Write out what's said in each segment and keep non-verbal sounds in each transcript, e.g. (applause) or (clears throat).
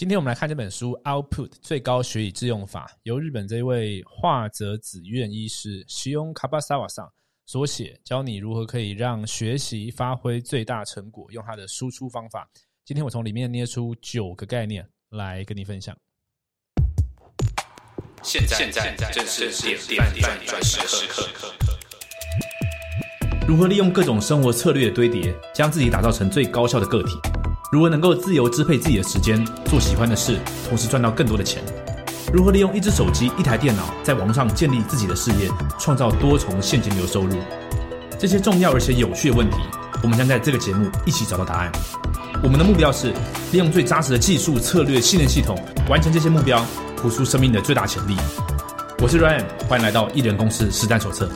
今天我们来看这本书《Output 最高学以致用法》，由日本这位化泽子院医师西翁卡巴萨瓦上所写，教你如何可以让学习发挥最大成果，用它的输出方法。今天我从里面捏出九个概念来跟你分享。现在现在正是点点点转时刻。如何利用各种生活策略的堆叠，将自己打造成最高效的个体？如何能够自由支配自己的时间，做喜欢的事，同时赚到更多的钱？如何利用一只手机、一台电脑，在网上建立自己的事业，创造多重现金流收入？这些重要而且有趣的问题，我们将在这个节目一起找到答案。我们的目标是利用最扎实的技术、策略、信任系统，完成这些目标，活出生命的最大潜力。我是 Ryan，欢迎来到艺人公司实战手册。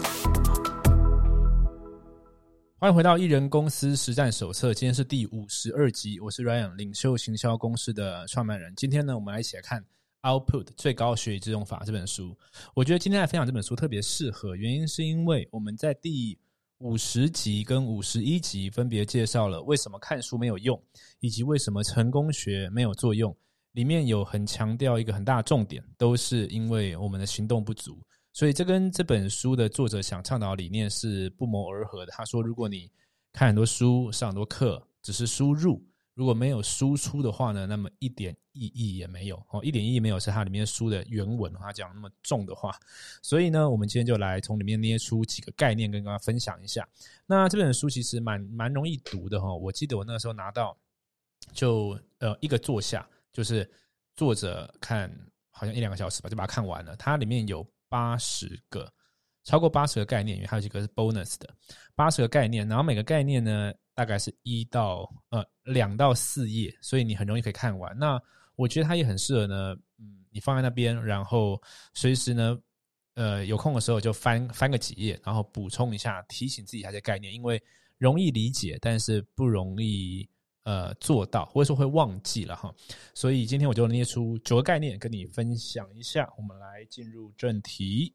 欢迎回到艺人公司实战手册，今天是第五十二集。我是 Ryan，领袖行销公司的创办人。今天呢，我们来一起来看《Output 最高学以致用法》这本书。我觉得今天来分享这本书特别适合，原因是因为我们在第五十集跟五十一集分别介绍了为什么看书没有用，以及为什么成功学没有作用。里面有很强调一个很大的重点，都是因为我们的行动不足。所以这跟这本书的作者想倡导理念是不谋而合的。他说，如果你看很多书、上很多课，只是输入，如果没有输出的话呢，那么一点意义也没有。哦，一点意义没有是它里面书的原文，他讲那么重的话。所以呢，我们今天就来从里面捏出几个概念，跟大家分享一下。那这本书其实蛮蛮容易读的哈。我记得我那个时候拿到，就呃一个坐下，就是坐着看，好像一两个小时吧，就把它看完了。它里面有。八十个，超过八十个概念，因为还有几个是 bonus 的，八十个概念，然后每个概念呢，大概是一到呃两到四页，所以你很容易可以看完。那我觉得它也很适合呢，嗯，你放在那边，然后随时呢，呃，有空的时候就翻翻个几页，然后补充一下，提醒自己那些概念，因为容易理解，但是不容易呃做到，或者说会忘记了哈。所以今天我就列出九个概念跟你分享一下。我们来进入正题。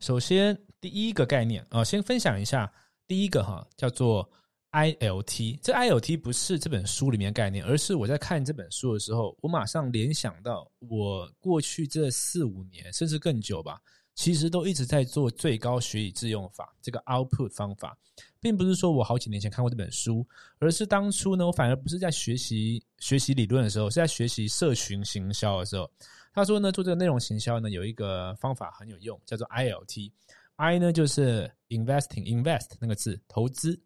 首先，第一个概念啊，先分享一下第一个哈，叫做 ILT。这 ILT 不是这本书里面概念，而是我在看这本书的时候，我马上联想到我过去这四五年甚至更久吧，其实都一直在做最高学以致用法这个 Output 方法，并不是说我好几年前看过这本书，而是当初呢，我反而不是在学习学习理论的时候，是在学习社群行销的时候。他说呢，做这个内容行销呢，有一个方法很有用，叫做 ILT。I 呢就是 investing，invest 那个字，投资。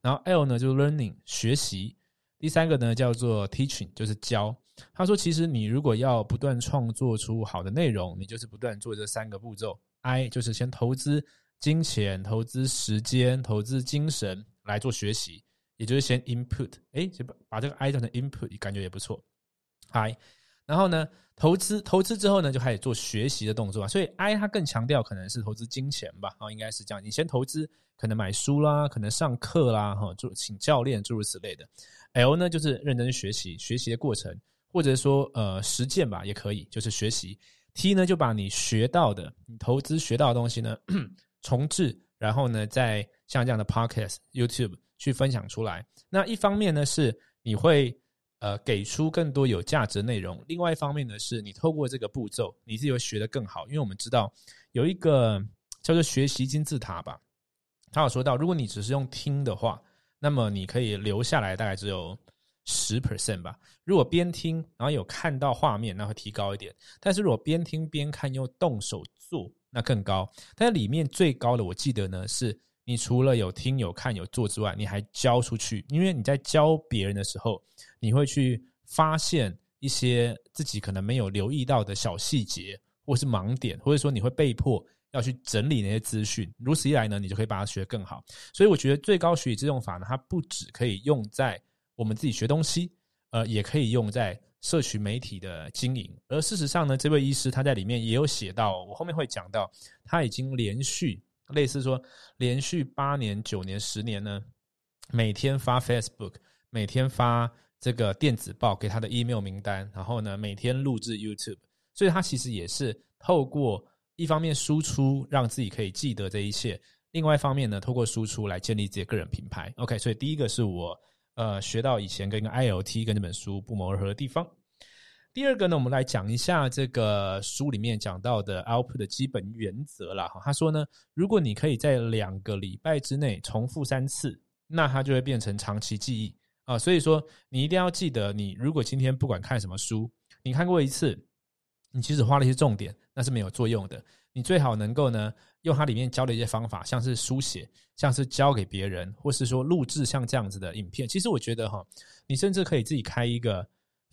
然后 L 呢就是 learning，学习。第三个呢叫做 teaching，就是教。他说，其实你如果要不断创作出好的内容，你就是不断做这三个步骤。I 就是先投资金钱、投资时间、投资精神来做学习，也就是先 input。哎，就把把这个 I 当成 input，感觉也不错。I，然后呢？投资投资之后呢，就开始做学习的动作啊。所以 I 它更强调可能是投资金钱吧，啊，应该是这样。你先投资，可能买书啦，可能上课啦，哈，就请教练诸如此类的。L 呢就是认真学习，学习的过程，或者说呃实践吧，也可以，就是学习。T 呢就把你学到的，你投资学到的东西呢重置，然后呢再像这样的 Podcast、YouTube 去分享出来。那一方面呢是你会。呃，给出更多有价值的内容。另外一方面呢，是你透过这个步骤，你自己会学得更好。因为我们知道有一个叫做学习金字塔吧，他有说到，如果你只是用听的话，那么你可以留下来大概只有十 percent 吧。如果边听然后有看到画面，那会提高一点。但是如果边听边看又动手做，那更高。但里面最高的，我记得呢是。你除了有听、有看、有做之外，你还教出去。因为你在教别人的时候，你会去发现一些自己可能没有留意到的小细节，或是盲点，或者说你会被迫要去整理那些资讯。如此一来呢，你就可以把它学得更好。所以我觉得最高学以致用法呢，它不只可以用在我们自己学东西，呃，也可以用在社群媒体的经营。而事实上呢，这位医师他在里面也有写到，我后面会讲到，他已经连续。类似说，连续八年、九年、十年呢，每天发 Facebook，每天发这个电子报给他的 email 名单，然后呢，每天录制 YouTube，所以他其实也是透过一方面输出，让自己可以记得这一切；，另外一方面呢，透过输出来建立自己个人品牌。OK，所以第一个是我呃学到以前跟个 I O T 跟这本书不谋而合的地方。第二个呢，我们来讲一下这个书里面讲到的 output 的基本原则啦。哈，他说呢，如果你可以在两个礼拜之内重复三次，那它就会变成长期记忆啊。所以说，你一定要记得，你如果今天不管看什么书，你看过一次，你其实花了一些重点，那是没有作用的。你最好能够呢，用它里面教的一些方法，像是书写，像是教给别人，或是说录制像这样子的影片。其实我觉得哈，你甚至可以自己开一个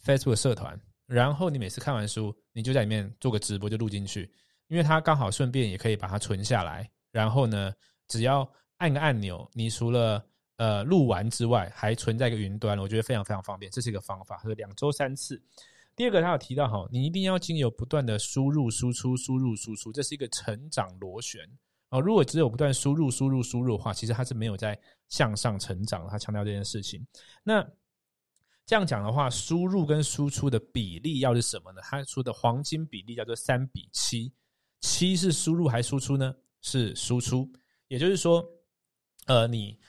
Facebook 社团。然后你每次看完书，你就在里面做个直播，就录进去，因为它刚好顺便也可以把它存下来。然后呢，只要按个按钮，你除了呃录完之外，还存在一个云端，我觉得非常非常方便。这是一个方法，是两周三次。第二个，他有提到哈，你一定要经由不断的输入输出，输入输出，这是一个成长螺旋哦。如果只有不断输入输入输入的话，其实它是没有在向上成长。他强调这件事情，那。这样讲的话，输入跟输出的比例要是什么呢？他说的黄金比例叫做三比七，七是输入还输出呢？是输出，也就是说，呃，你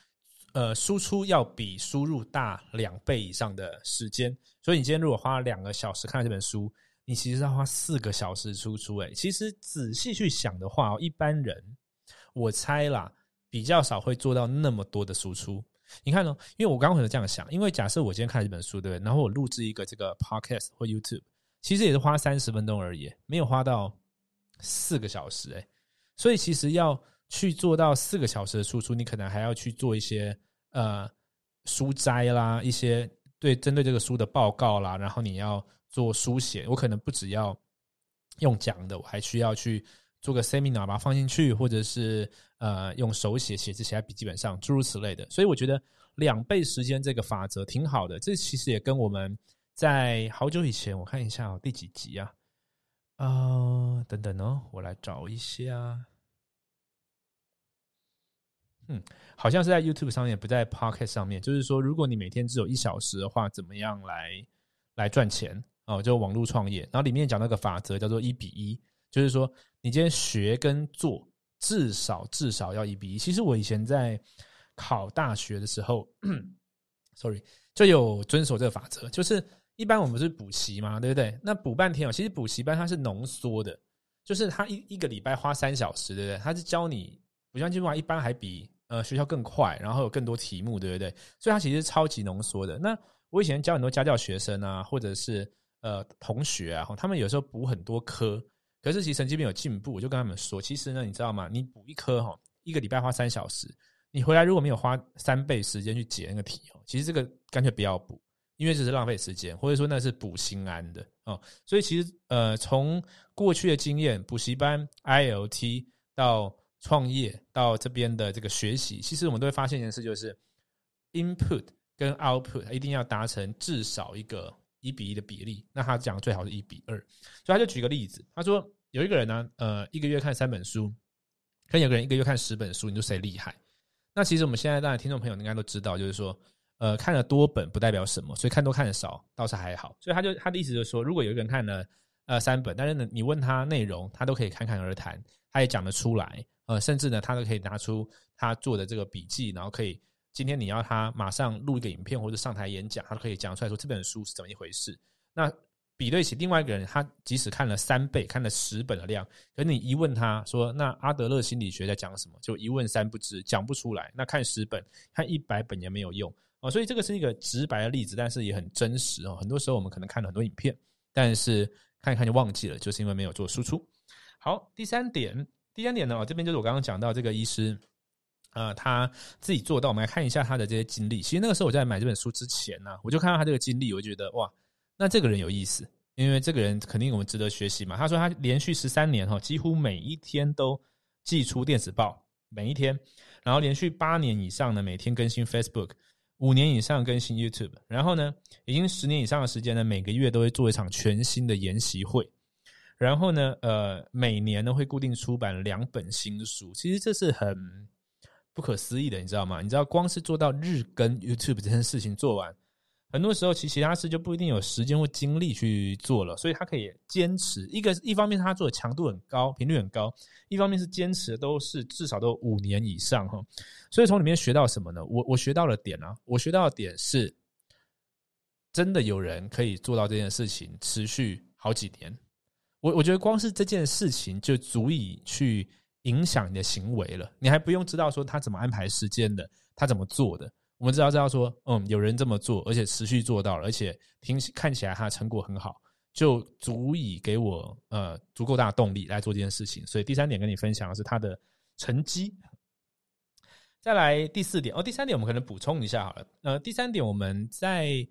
呃输出要比输入大两倍以上的时间。所以你今天如果花两个小时看这本书，你其实要花四个小时输出。诶，其实仔细去想的话，一般人我猜啦，比较少会做到那么多的输出。你看呢？因为我刚刚可能这样想，因为假设我今天看这本书，对不对？然后我录制一个这个 podcast 或 YouTube，其实也是花三十分钟而已，没有花到四个小时，哎。所以其实要去做到四个小时的输出，你可能还要去做一些呃书摘啦，一些对针对这个书的报告啦，然后你要做书写，我可能不只要用讲的，我还需要去。做个 seminar 把它放进去，或者是呃用手写写字写在笔记本上，诸如此类的。所以我觉得两倍时间这个法则挺好的。这其实也跟我们在好久以前，我看一下第几集啊？啊，等等哦，我来找一下。嗯，好像是在 YouTube 上面，不在 Pocket 上面。就是说，如果你每天只有一小时的话，怎么样来来赚钱？哦，就网络创业。然后里面讲那个法则叫做一比一。就是说，你今天学跟做，至少至少要一比一。其实我以前在考大学的时候，(clears throat) sorry，就有遵守这个法则。就是一般我们是补习嘛，对不对？那补半天哦，其实补习班它是浓缩的，就是他一一个礼拜花三小时，对不对？他是教你补习班，一般还比呃学校更快，然后有更多题目，对不对？所以它其实超级浓缩的。那我以前教很多家教学生啊，或者是呃同学啊，他们有时候补很多科。可是其实成绩没有进步，我就跟他们说，其实呢，你知道吗？你补一科哈，一个礼拜花三小时，你回来如果没有花三倍时间去解那个题哦，其实这个干脆不要补，因为只是浪费时间，或者说那是补心安的哦。所以其实呃，从过去的经验，补习班、ILT 到创业到这边的这个学习，其实我们都会发现一件事，就是 input 跟 output 一定要达成至少一个。一比一的比例，那他讲最好是一比二，所以他就举个例子，他说有一个人呢，呃，一个月看三本书，跟有个人一个月看十本书，你说谁厉害？那其实我们现在当然听众朋友应该都知道，就是说，呃，看了多本不代表什么，所以看多看的少倒是还好。所以他就他的意思就是说，如果有一个人看了呃三本，但是呢，你问他内容，他都可以侃侃而谈，他也讲得出来，呃，甚至呢，他都可以拿出他做的这个笔记，然后可以。今天你要他马上录一个影片或者上台演讲，他都可以讲出来说这本书是怎么一回事。那比对起另外一个人，他即使看了三倍、看了十本的量，可你一问他说：“那阿德勒心理学在讲什么？”就一问三不知，讲不出来。那看十本、看一百本也没有用哦。所以这个是一个直白的例子，但是也很真实哦。很多时候我们可能看了很多影片，但是看一看就忘记了，就是因为没有做输出。好，第三点，第三点呢，这边就是我刚刚讲到这个医师。呃，他自己做到，我们来看一下他的这些经历。其实那个时候我在买这本书之前呢，我就看到他这个经历，我就觉得哇，那这个人有意思，因为这个人肯定我们值得学习嘛。他说他连续十三年哈，几乎每一天都寄出电子报，每一天，然后连续八年以上呢，每天更新 Facebook，五年以上更新 YouTube，然后呢，已经十年以上的时间呢，每个月都会做一场全新的研习会，然后呢，呃，每年呢会固定出版两本新书。其实这是很。不可思议的，你知道吗？你知道，光是做到日更 YouTube 这件事情做完，很多时候其其他事就不一定有时间或精力去做了。所以他可以坚持一个，一方面他做的强度很高，频率很高；一方面是坚持的都是至少都五年以上哈。所以从里面学到什么呢？我我学到了点啊，我学到的点是，真的有人可以做到这件事情，持续好几年。我我觉得光是这件事情就足以去影响你的行为了。你还不用知道说他怎么安排时间的，他怎么做的。我们只要知道说，嗯，有人这么做，而且持续做到了，而且听看起来他的成果很好，就足以给我呃足够大的动力来做这件事情。所以第三点跟你分享的是他的成绩。再来第四点哦，第三点我们可能补充一下好了。呃，第三点我们在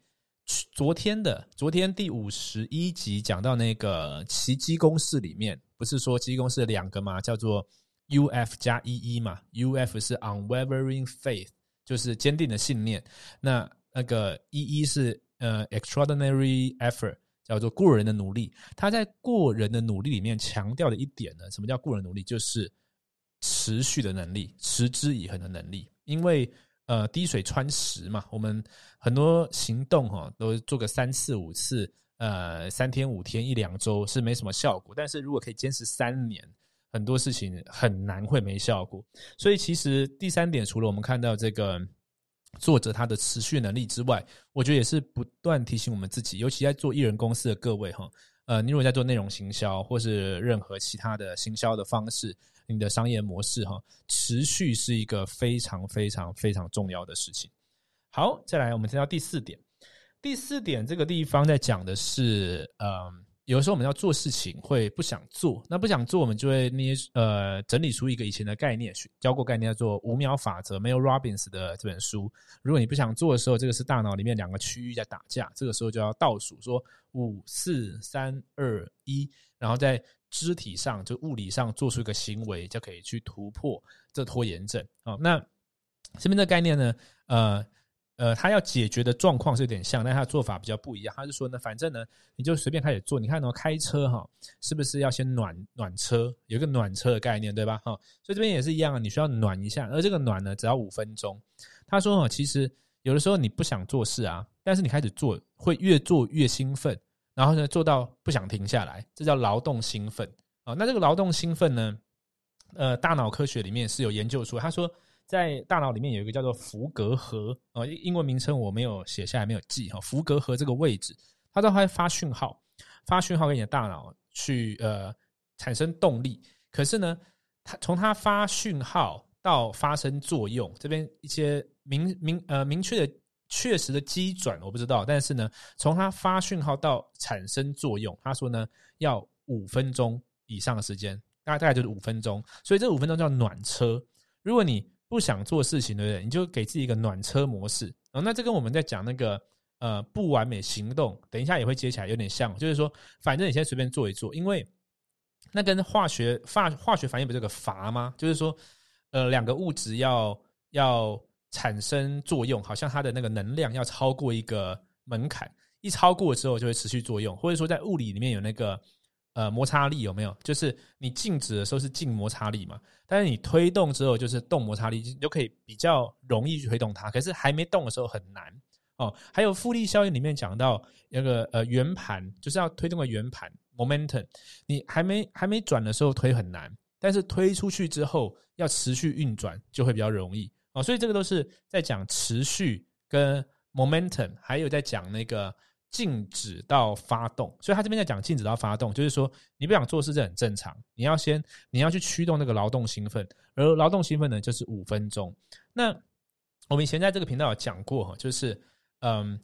昨天的昨天第五十一集讲到那个奇迹公式里面，不是说奇迹公式两个嘛，叫做 U F 加 E E 嘛，U F 是 unwavering faith，就是坚定的信念。那那个 E E 是呃 extraordinary effort，叫做过人的努力。他在过人的努力里面强调的一点呢，什么叫过人努力？就是持续的能力，持之以恒的能力。因为呃滴水穿石嘛，我们很多行动哈都做个三次五次，呃三天五天一两周是没什么效果。但是如果可以坚持三年，很多事情很难会没效果。所以其实第三点，除了我们看到这个作者他的持续能力之外，我觉得也是不断提醒我们自己，尤其在做艺人公司的各位哈，呃，你如果在做内容行销或是任何其他的行销的方式。你的商业模式哈，持续是一个非常非常非常重要的事情。好，再来我们听到第四点。第四点这个地方在讲的是，嗯，有的时候我们要做事情会不想做，那不想做，我们就会捏呃整理出一个以前的概念，教过概念叫做五秒法则 m a l Robbins 的这本书。如果你不想做的时候，这个是大脑里面两个区域在打架，这个时候就要倒数说五四三二一，然后在。肢体上就物理上做出一个行为，就可以去突破这拖延症啊。那这边的概念呢？呃呃，他要解决的状况是有点像，但他的做法比较不一样。他是说呢，反正呢，你就随便开始做。你看哦，开车哈，是不是要先暖暖车？有一个暖车的概念，对吧？哈，所以这边也是一样啊，你需要暖一下。而这个暖呢，只要五分钟。他说哦，其实有的时候你不想做事啊，但是你开始做，会越做越兴奋。然后呢，做到不想停下来，这叫劳动兴奋啊。那这个劳动兴奋呢，呃，大脑科学里面是有研究出，他说在大脑里面有一个叫做福格核呃，英文名称我没有写下来，没有记哈。福格核这个位置，它都会发讯号，发讯号给你的大脑去呃产生动力。可是呢，它从它发讯号到发生作用，这边一些明明呃明确的。确实的机转我不知道，但是呢，从它发讯号到产生作用，他说呢要五分钟以上的时间，大概大概就是五分钟，所以这五分钟叫暖车。如果你不想做事情，对不对？你就给自己一个暖车模式啊。那这跟我们在讲那个呃不完美行动，等一下也会接起来有点像，就是说，反正你先随便做一做，因为那跟化学化化学反应不是个阀吗？就是说，呃，两个物质要要。产生作用，好像它的那个能量要超过一个门槛，一超过之后就会持续作用，或者说在物理里面有那个呃摩擦力有没有？就是你静止的时候是静摩擦力嘛，但是你推动之后就是动摩擦力，你就可以比较容易去推动它。可是还没动的时候很难哦。还有复利效应里面讲到那个呃圆盘，就是要推动个圆盘 momentum，你还没还没转的时候推很难，但是推出去之后要持续运转就会比较容易。哦，所以这个都是在讲持续跟 momentum，还有在讲那个静止到发动。所以他这边在讲静止到发动，就是说你不想做事这很正常，你要先你要去驱动那个劳动兴奋，而劳动兴奋呢就是五分钟。那我们以前在这个频道有讲过哈，就是嗯，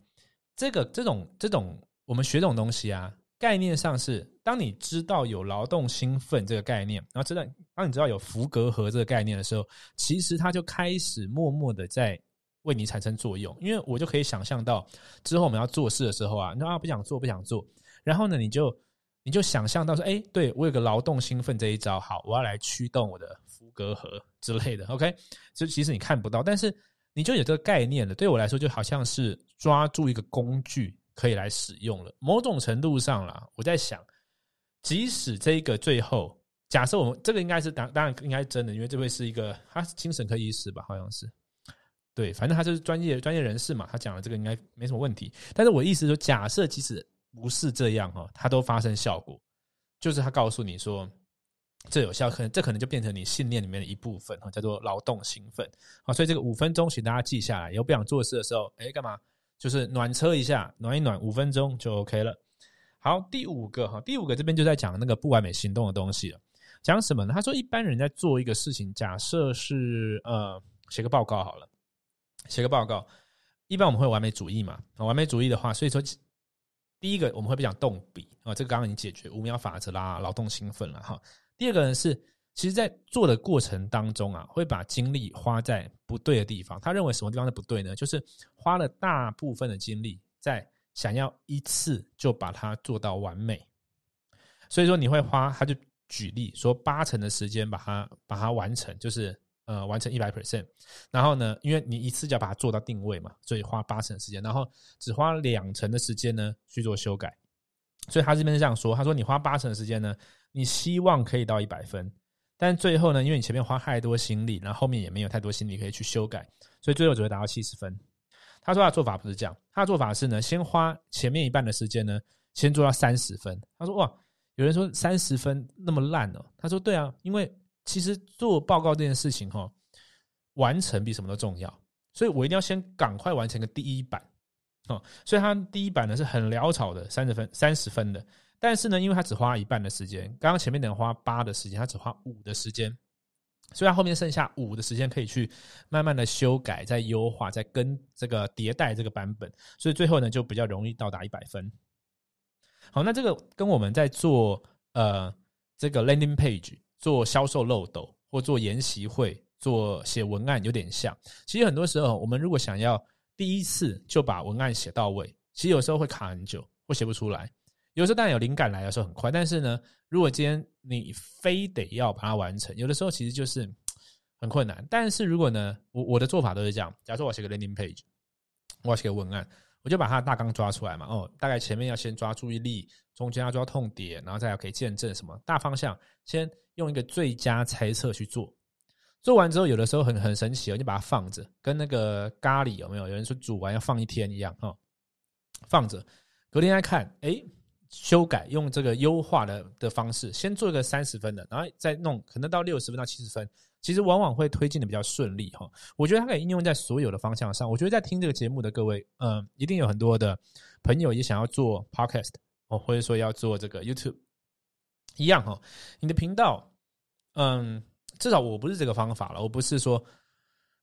这个这种这种我们学这种东西啊。概念上是，当你知道有劳动兴奋这个概念，然后知道当你知道有福格和这个概念的时候，其实它就开始默默的在为你产生作用。因为我就可以想象到之后我们要做事的时候啊，你啊不想做不想做，然后呢你就你就想象到说，哎，对我有个劳动兴奋这一招，好，我要来驱动我的福格核之类的。OK，就其实你看不到，但是你就有这个概念了。对我来说，就好像是抓住一个工具。可以来使用了。某种程度上啦，我在想，即使这个最后假设我们这个应该是当当然应该是真的，因为这位是一个他是精神科医师吧，好像是对，反正他就是专业专业人士嘛，他讲的这个应该没什么问题。但是我意思说，假设即使不是这样哈，它都发生效果，就是他告诉你说这有效，可能这可能就变成你信念里面的一部分哈，叫做劳动兴奋啊。所以这个五分钟，请大家记下来，以后不想做事的时候，哎，干嘛？就是暖车一下，暖一暖五分钟就 OK 了。好，第五个哈，第五个这边就在讲那个不完美行动的东西了。讲什么呢？他说，一般人在做一个事情，假设是呃写个报告好了，写个报告，一般我们会完美主义嘛？完美主义的话，所以说第一个我们会不讲动笔啊，这个刚刚已经解决五秒法则啦，劳动兴奋了哈。第二个呢是。其实，在做的过程当中啊，会把精力花在不对的地方。他认为什么地方是不对呢？就是花了大部分的精力在想要一次就把它做到完美。所以说，你会花，他就举例说，八成的时间把它把它完成，就是呃完成一百 percent。然后呢，因为你一次就要把它做到定位嘛，所以花八成的时间，然后只花两成的时间呢去做修改。所以他这边是这样说，他说你花八成的时间呢，你希望可以到一百分。但最后呢，因为你前面花太多心力，然后后面也没有太多心力可以去修改，所以最后只会达到七十分。他说他做法不是这样，他的做法是呢，先花前面一半的时间呢，先做到三十分。他说哇，有人说三十分那么烂哦。他说对啊，因为其实做报告这件事情哈，完成比什么都重要，所以我一定要先赶快完成个第一版哦。所以他第一版呢是很潦草的，三十分，三十分的。但是呢，因为他只花一半的时间，刚刚前面等花八的时间，他只花五的时间，所以他后面剩下五的时间可以去慢慢的修改、再优化、再跟这个迭代这个版本，所以最后呢就比较容易到达一百分。好，那这个跟我们在做呃这个 landing page、做销售漏斗或做研习会、做写文案有点像。其实很多时候，我们如果想要第一次就把文案写到位，其实有时候会卡很久，或写不出来。有时候当然有灵感来的时候很快，但是呢，如果今天你非得要把它完成，有的时候其实就是 (tsk) 很困难。但是如果呢，我我的做法都是这样：，假如说我写个 landing page，我要写个文案，我就把它大纲抓出来嘛。哦，大概前面要先抓注意力，中间要抓痛点，然后再要可以见证什么大方向，先用一个最佳猜测去做。做完之后，有的时候很很神奇哦，你把它放着，跟那个咖喱有没有？有人说煮完要放一天一样哈，放着，隔天再看，哎。修改用这个优化的的方式，先做一个三十分的，然后再弄可能到六十分到七十分，其实往往会推进的比较顺利哈。我觉得它可以应用在所有的方向上。我觉得在听这个节目的各位，嗯，一定有很多的朋友也想要做 podcast 哦，或者说要做这个 YouTube 一样哈。你的频道，嗯，至少我不是这个方法了，我不是说，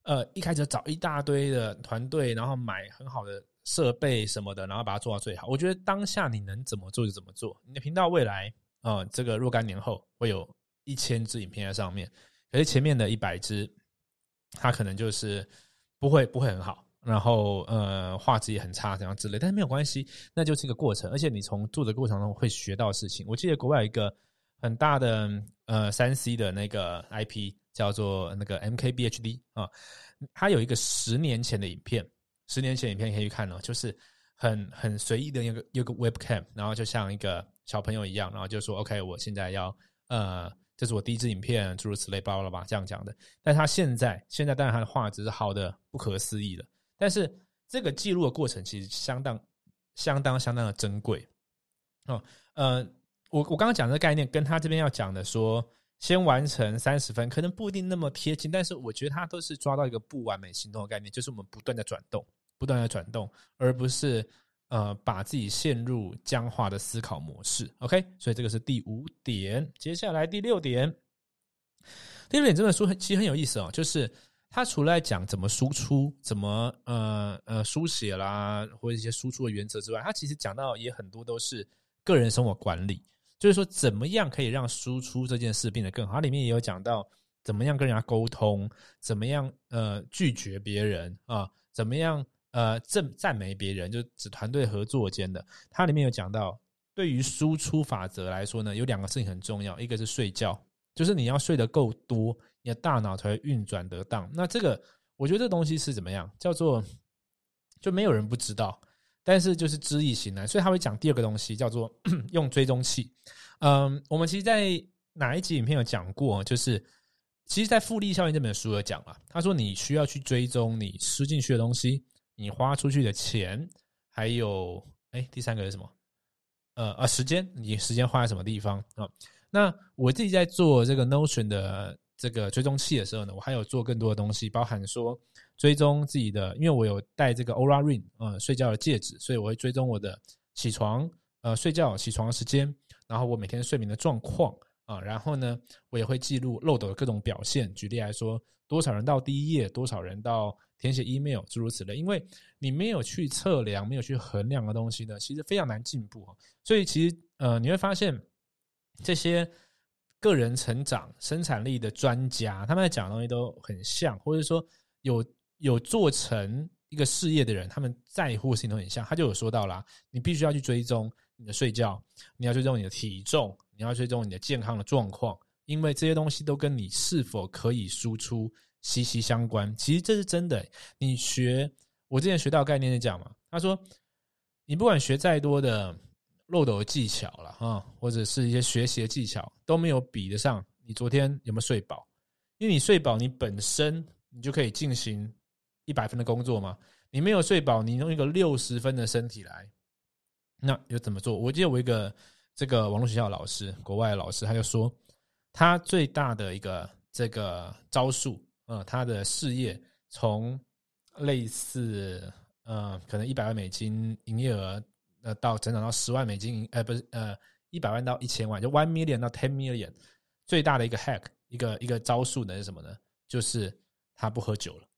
呃，一开始找一大堆的团队，然后买很好的。设备什么的，然后把它做到最好。我觉得当下你能怎么做就怎么做。你的频道未来啊，这个若干年后会有一千支影片在上面，可是前面的一百支，它可能就是不会不会很好，然后呃画质也很差，怎样之类。但是没有关系，那就是一个过程。而且你从做的过程中会学到事情。我记得国外有一个很大的呃三 C 的那个 IP 叫做那个 MKBHD 啊，它有一个十年前的影片。十年前影片可以去看哦，就是很很随意的一个一个 webcam，然后就像一个小朋友一样，然后就说 OK，我现在要呃，这是我第一支影片，诸如此类，包了吧，这样讲的。但他现在现在当然他的画质是好的不可思议的，但是这个记录的过程其实相当相当相当的珍贵哦。呃，我我刚刚讲的概念跟他这边要讲的说。先完成三十分，可能不一定那么贴近，但是我觉得他都是抓到一个不完美行动的概念，就是我们不断的转动，不断的转动，而不是呃把自己陷入僵化的思考模式。OK，所以这个是第五点。接下来第六点，第六点这本书其实很有意思哦，就是他除了讲怎么输出、怎么呃呃书写啦，或者一些输出的原则之外，他其实讲到也很多都是个人生活管理。就是说，怎么样可以让输出这件事变得更好？它里面也有讲到，怎么样跟人家沟通，怎么样呃拒绝别人啊，怎么样呃赞赞美别人，就指团队合作间的。它里面有讲到，对于输出法则来说呢，有两个事情很重要，一个是睡觉，就是你要睡得够多，你的大脑才会运转得当。那这个我觉得这东西是怎么样？叫做就没有人不知道。但是就是知易行难，所以他会讲第二个东西，叫做 (clears throat) 用追踪器。嗯，我们其实，在哪一集影片有讲过？就是其实，在《复利效应》这本书有讲了。他说，你需要去追踪你吃进去的东西，你花出去的钱，还有哎，第三个是什么？呃呃，时间，你时间花在什么地方啊？那我自己在做这个 Notion 的这个追踪器的时候呢，我还有做更多的东西，包含说追踪自己的，因为我有戴这个 Oura Ring，呃，睡觉的戒指，所以我会追踪我的起床，呃，睡觉起床时间，然后我每天睡眠的状况啊，然后呢，我也会记录漏斗的各种表现。举例来说，多少人到第一页，多少人到填写 email，诸如此类。因为你没有去测量，没有去衡量的东西呢，其实非常难进步啊。所以其实呃，你会发现这些。个人成长、生产力的专家，他们在讲的东西都很像，或者说有有做成一个事业的人，他们在乎的事情都很像。他就有说到啦，你必须要去追踪你的睡觉，你要追踪你的体重，你要追踪你的健康的状况，因为这些东西都跟你是否可以输出息息相关。其实这是真的。你学我之前学到概念是讲嘛，他说你不管学再多的。漏斗的技巧了哈，或者是一些学习的技巧都没有比得上你昨天有没有睡饱，因为你睡饱，你本身你就可以进行一百分的工作嘛。你没有睡饱，你用一个六十分的身体来，那又怎么做？我记得我一个这个网络学校老师，国外的老师，他就说他最大的一个这个招数，呃，他的事业从类似呃，可能一百万美金营业额。呃，到增长到十万美金，呃，不是，呃，一百万到一千万，就 one million 到 ten million，最大的一个 hack，一个一个招数呢是什么呢？就是他不喝酒了，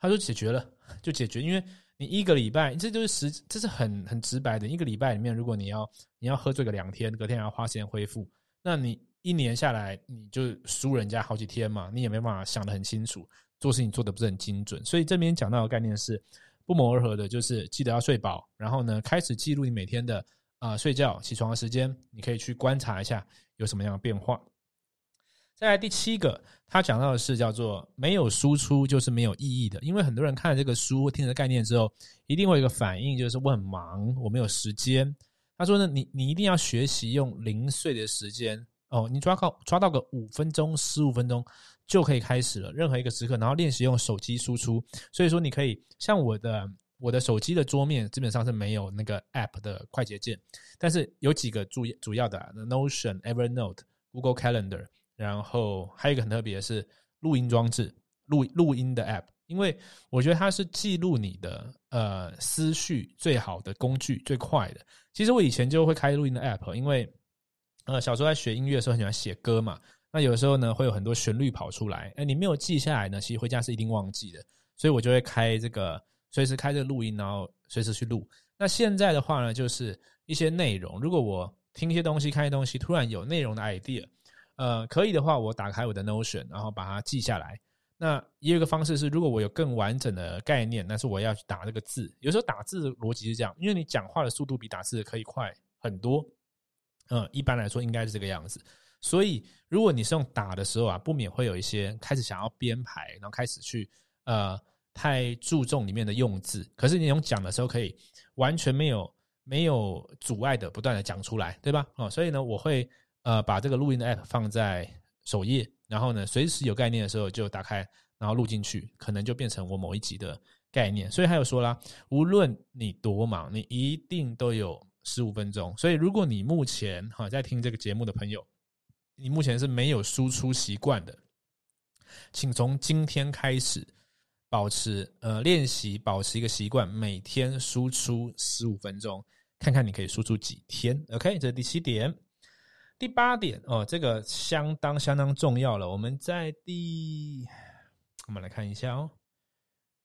他就解决了，就解决，因为你一个礼拜，这就是实，这是很很直白的，一个礼拜里面，如果你要你要喝醉个两天，隔天还要花时间恢复，那你一年下来，你就输人家好几天嘛，你也没办法想得很清楚，做事情做的不是很精准，所以这边讲到的概念是。不谋而合的就是记得要睡饱，然后呢，开始记录你每天的啊睡觉、起床的时间，你可以去观察一下有什么样的变化。再来第七个，他讲到的是叫做没有输出就是没有意义的，因为很多人看了这个书、听了概念之后，一定会有一个反应，就是我很忙，我没有时间。他说呢，你你一定要学习用零碎的时间哦，你抓到抓到个五分钟、十五分钟。就可以开始了，任何一个时刻，然后练习用手机输出。所以说，你可以像我的我的手机的桌面基本上是没有那个 App 的快捷键，但是有几个主主要的啊 Notion、Evernote、Google Calendar，然后还有一个很特别的是录音装置，录录音的 App，因为我觉得它是记录你的呃思绪最好的工具，最快的。其实我以前就会开录音的 App，因为呃小时候在学音乐的时候很喜欢写歌嘛。那有的时候呢，会有很多旋律跑出来，哎，你没有记下来呢，其实回家是一定忘记的，所以我就会开这个，随时开这个录音，然后随时去录。那现在的话呢，就是一些内容，如果我听一些东西、看一些东西，突然有内容的 idea，呃，可以的话，我打开我的 Notion，然后把它记下来。那也有一个方式是，如果我有更完整的概念，那是我要去打这个字。有时候打字的逻辑是这样，因为你讲话的速度比打字可以快很多，嗯，一般来说应该是这个样子。所以，如果你是用打的时候啊，不免会有一些开始想要编排，然后开始去呃太注重里面的用字。可是你用讲的时候，可以完全没有没有阻碍的不断的讲出来，对吧？哦，所以呢，我会呃把这个录音的 app 放在首页，然后呢，随时有概念的时候就打开，然后录进去，可能就变成我某一集的概念。所以还有说啦，无论你多忙，你一定都有十五分钟。所以如果你目前哈在听这个节目的朋友，你目前是没有输出习惯的，请从今天开始保持呃练习，保持一个习惯，每天输出十五分钟，看看你可以输出几天。OK，这是第七点，第八点哦，这个相当相当重要了。我们在第，我们来看一下哦，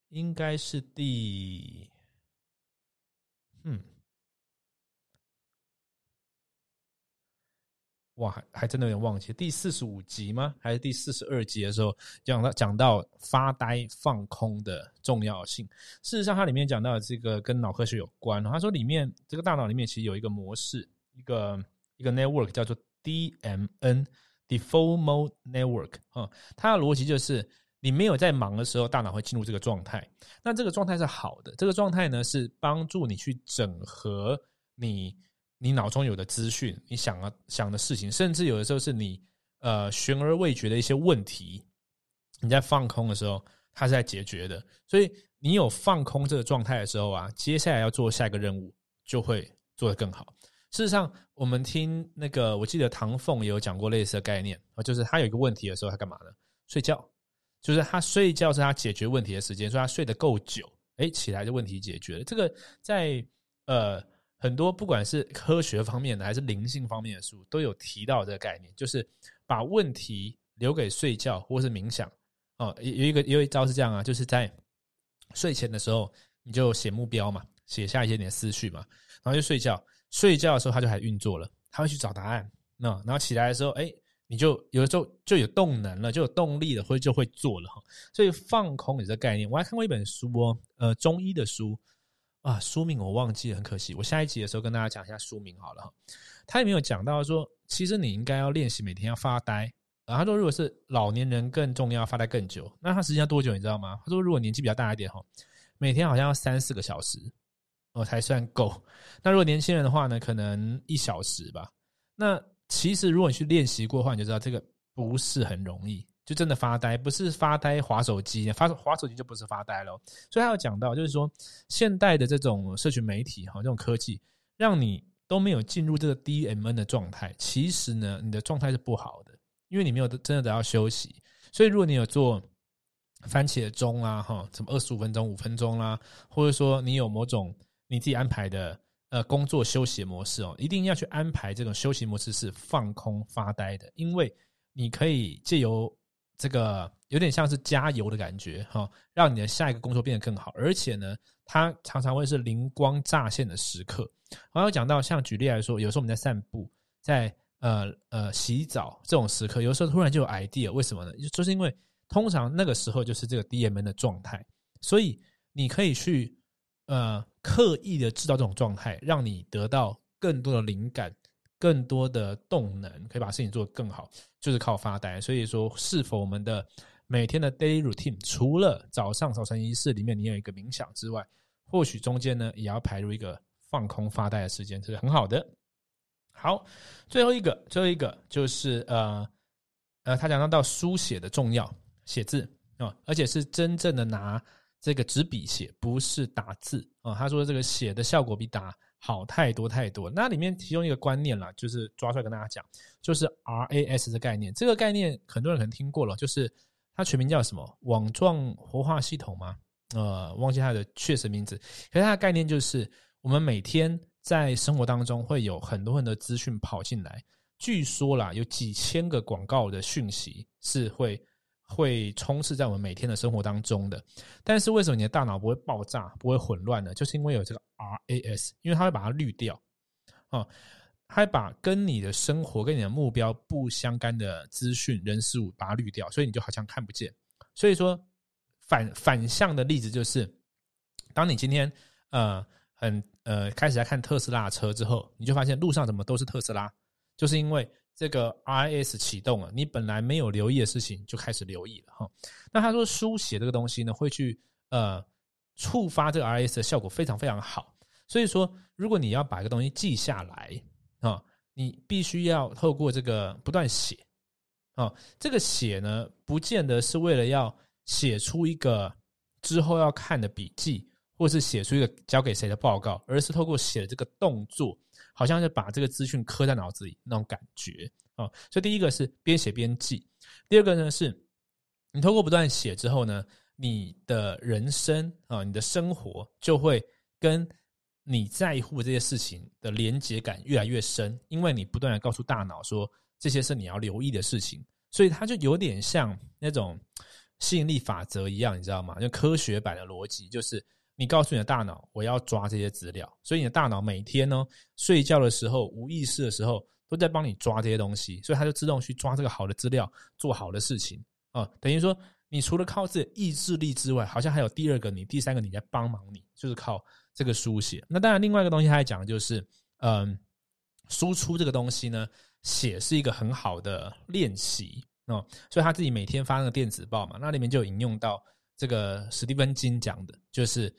应该是第，嗯。哇，还还真的有点忘记第四十五集吗？还是第四十二集的时候讲到讲到发呆放空的重要性。事实上，它里面讲到这个跟脑科学有关。他说，里面这个大脑里面其实有一个模式，一个一个 network 叫做 DMN（Default Mode Network） 啊。它的逻辑就是，你没有在忙的时候，大脑会进入这个状态。那这个状态是好的，这个状态呢是帮助你去整合你。你脑中有的资讯，你想啊想的事情，甚至有的时候是你呃悬而未决的一些问题，你在放空的时候，它是在解决的。所以你有放空这个状态的时候啊，接下来要做下一个任务就会做得更好。事实上，我们听那个，我记得唐凤也有讲过类似的概念啊，就是他有一个问题的时候，他干嘛呢？睡觉，就是他睡觉是他解决问题的时间，所以他睡得够久，哎，起来的问题解决了。这个在呃很多不管是科学方面的还是灵性方面的书都有提到这个概念，就是把问题留给睡觉或是冥想哦。有有一个有一招是这样啊，就是在睡前的时候你就写目标嘛，写下一些你的思绪嘛，然后就睡觉。睡觉的时候，他就还运作了，他会去找答案。那然后起来的时候，哎，你就有的时候就有动能了，就有动力了，或就会做了哈。所以放空有这概念。我还看过一本书哦，呃，中医的书啊，书名我忘记了，很可惜。我下一集的时候跟大家讲一下书名好了哈。他也没有讲到说，其实你应该要练习每天要发呆。然后他说，如果是老年人更重要，发呆更久。那他时间要多久？你知道吗？他说，如果年纪比较大一点哈，每天好像要三四个小时。哦，才算够。那如果年轻人的话呢，可能一小时吧。那其实如果你去练习过的话，你就知道这个不是很容易。就真的发呆，不是发呆划手机，发划手机就不是发呆了。所以他有讲到，就是说现代的这种社群媒体哈，这种科技，让你都没有进入这个 D M N 的状态。其实呢，你的状态是不好的，因为你没有真的得到休息。所以如果你有做番茄钟啊，哈，什么二十五分钟、五分钟啦，或者说你有某种你自己安排的呃工作休息模式哦，一定要去安排这种休息模式是放空发呆的，因为你可以借由这个有点像是加油的感觉哈，让你的下一个工作变得更好。而且呢，它常常会是灵光乍现的时刻。我要讲到像举例来说，有时候我们在散步，在呃呃洗澡这种时刻，有时候突然就有 idea，为什么呢？就是因为通常那个时候就是这个 D M N 的状态，所以你可以去。呃，刻意的制造这种状态，让你得到更多的灵感、更多的动能，可以把事情做得更好，就是靠发呆。所以说，是否我们的每天的 daily routine，除了早上早晨仪式里面你有一个冥想之外，或许中间呢也要排入一个放空发呆的时间，这是很好的。好，最后一个，最后一个就是呃呃，他讲到到书写的重要，写字啊，而且是真正的拿。这个纸笔写不是打字啊，他说这个写的效果比打好太多太多。那里面其中一个观念啦，就是抓出来跟大家讲，就是 RAS 的概念。这个概念很多人可能听过了，就是它全名叫什么？网状活化系统吗？呃，忘记它的确实名字。可是它的概念就是，我们每天在生活当中会有很多很多资讯跑进来，据说啦，有几千个广告的讯息是会。会充斥在我们每天的生活当中的，但是为什么你的大脑不会爆炸、不会混乱呢？就是因为有这个 RAS，因为它会把它滤掉，啊，它把跟你的生活、跟你的目标不相干的资讯、人事物把它滤掉，所以你就好像看不见。所以说反反向的例子就是，当你今天呃很呃开始在看特斯拉车之后，你就发现路上怎么都是特斯拉，就是因为。这个 RS 启动了，你本来没有留意的事情就开始留意了哈。那他说书写这个东西呢，会去呃触发这个 RS 的效果非常非常好。所以说，如果你要把一个东西记下来啊，你必须要透过这个不断写啊。这个写呢，不见得是为了要写出一个之后要看的笔记，或是写出一个交给谁的报告，而是透过写的这个动作。好像是把这个资讯刻在脑子里那种感觉啊，所以第一个是边写边记，第二个呢是，你透过不断写之后呢，你的人生啊，你的生活就会跟你在乎这些事情的连接感越来越深，因为你不断的告诉大脑说这些是你要留意的事情，所以它就有点像那种吸引力法则一样，你知道吗？就科学版的逻辑就是。你告诉你的大脑，我要抓这些资料，所以你的大脑每天呢，睡觉的时候、无意识的时候，都在帮你抓这些东西，所以它就自动去抓这个好的资料，做好的事情啊。等于说，你除了靠自己意志力之外，好像还有第二个你、第三个你在帮忙你，就是靠这个书写。那当然，另外一个东西他还讲的就是，嗯，输出这个东西呢，写是一个很好的练习哦。所以他自己每天发那个电子报嘛，那里面就引用到这个史蒂芬金讲的，就是。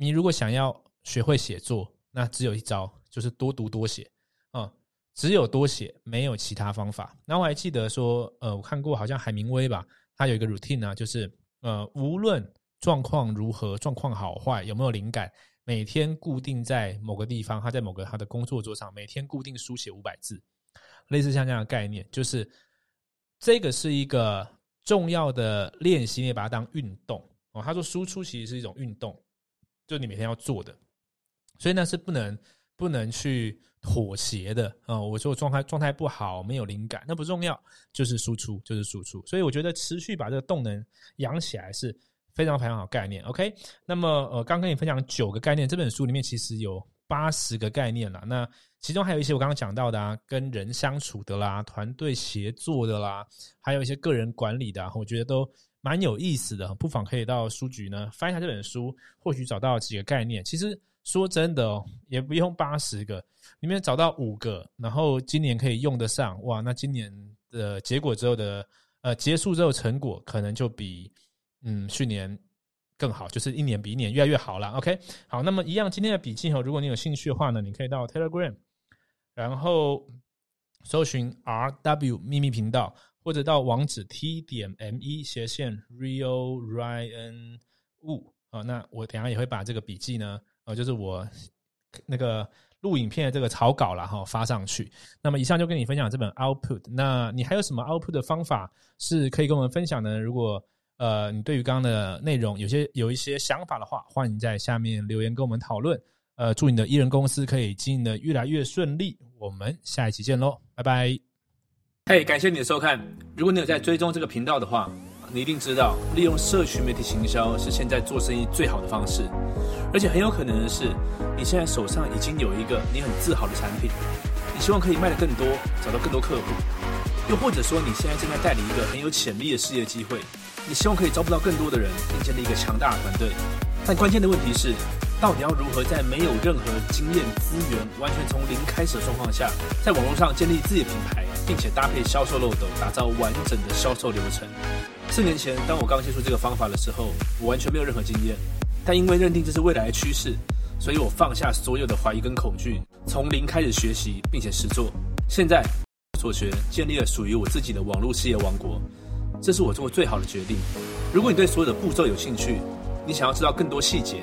你如果想要学会写作，那只有一招，就是多读多写啊！只有多写，没有其他方法。那我还记得说，呃，我看过好像海明威吧，他有一个 routine 啊，就是呃，无论状况如何，状况好坏，有没有灵感，每天固定在某个地方，他在某个他的工作桌上每天固定书写五百字，类似像这样的概念，就是这个是一个重要的练习，你把它当运动哦。他说输出其实是一种运动，就你每天要做的，所以那是不能不能去妥协的啊、我说我状态状态不好，没有灵感，那不重要，就是输出就是输出。所以我觉得持续把这个动能养起来是非常非常好概念。OK，那么呃，刚跟你分享九个概念，这本书里面其实有八十个概念啦。那其中还有一些我刚刚讲到的啊，跟人相处的啦，团队协作的啦，还有一些个人管理的、我觉得都蛮有意思的。不妨可以到书局呢翻一下这本书，或许找到几个概念。其实说真的哦，也不用八十个，里面找到五个，然后今年可以用得上，哇，那今年的结果之后的呃结束之后成果，可能就比嗯去年更好，就是一年比一年越来越好了。OK，好，那么一样今天的笔记哦，如果你有兴趣的话呢，你可以到 Telegram，然后搜寻 RW 秘密频道，或者到网址 t 点 me 斜线 Real Ryan Wu 啊、那我等下也会把这个笔记呢，呃，就是我那个录影片的这个草稿了，哈，发上去。那么以上就跟你分享这本 Output，那你还有什么 Output 的方法是可以跟我们分享的？如果呃你对于刚刚的内容有些有一些想法的话，欢迎在下面留言跟我们讨论。呃，祝你的艺人公司可以经营的越来越顺利。我们下一期见喽，拜拜。嘿感谢你的收看。如果你有在追踪这个频道的话，你一定知道，利用社群媒体行销是现在做生意最好的方式。而且很有可能的是，你现在手上已经有一个你很自豪的产品，你希望可以卖得更多，找到更多客户。又或者说，你现在正在带领一个很有潜力的事业机会，你希望可以招募到更多的人，并建立一个强大的团队。但关键的问题是，到底要如何在没有任何经验资源、完全从零开始的状况下，在网络上建立自己的品牌，并且搭配销售漏斗，打造完整的销售流程？四年前，当我刚接触这个方法的时候，我完全没有任何经验，但因为认定这是未来的趋势，所以我放下所有的怀疑跟恐惧，从零开始学习，并且实做。现在所学建立了属于我自己的网络事业王国，这是我做过最好的决定。如果你对所有的步骤有兴趣，你想要知道更多细节，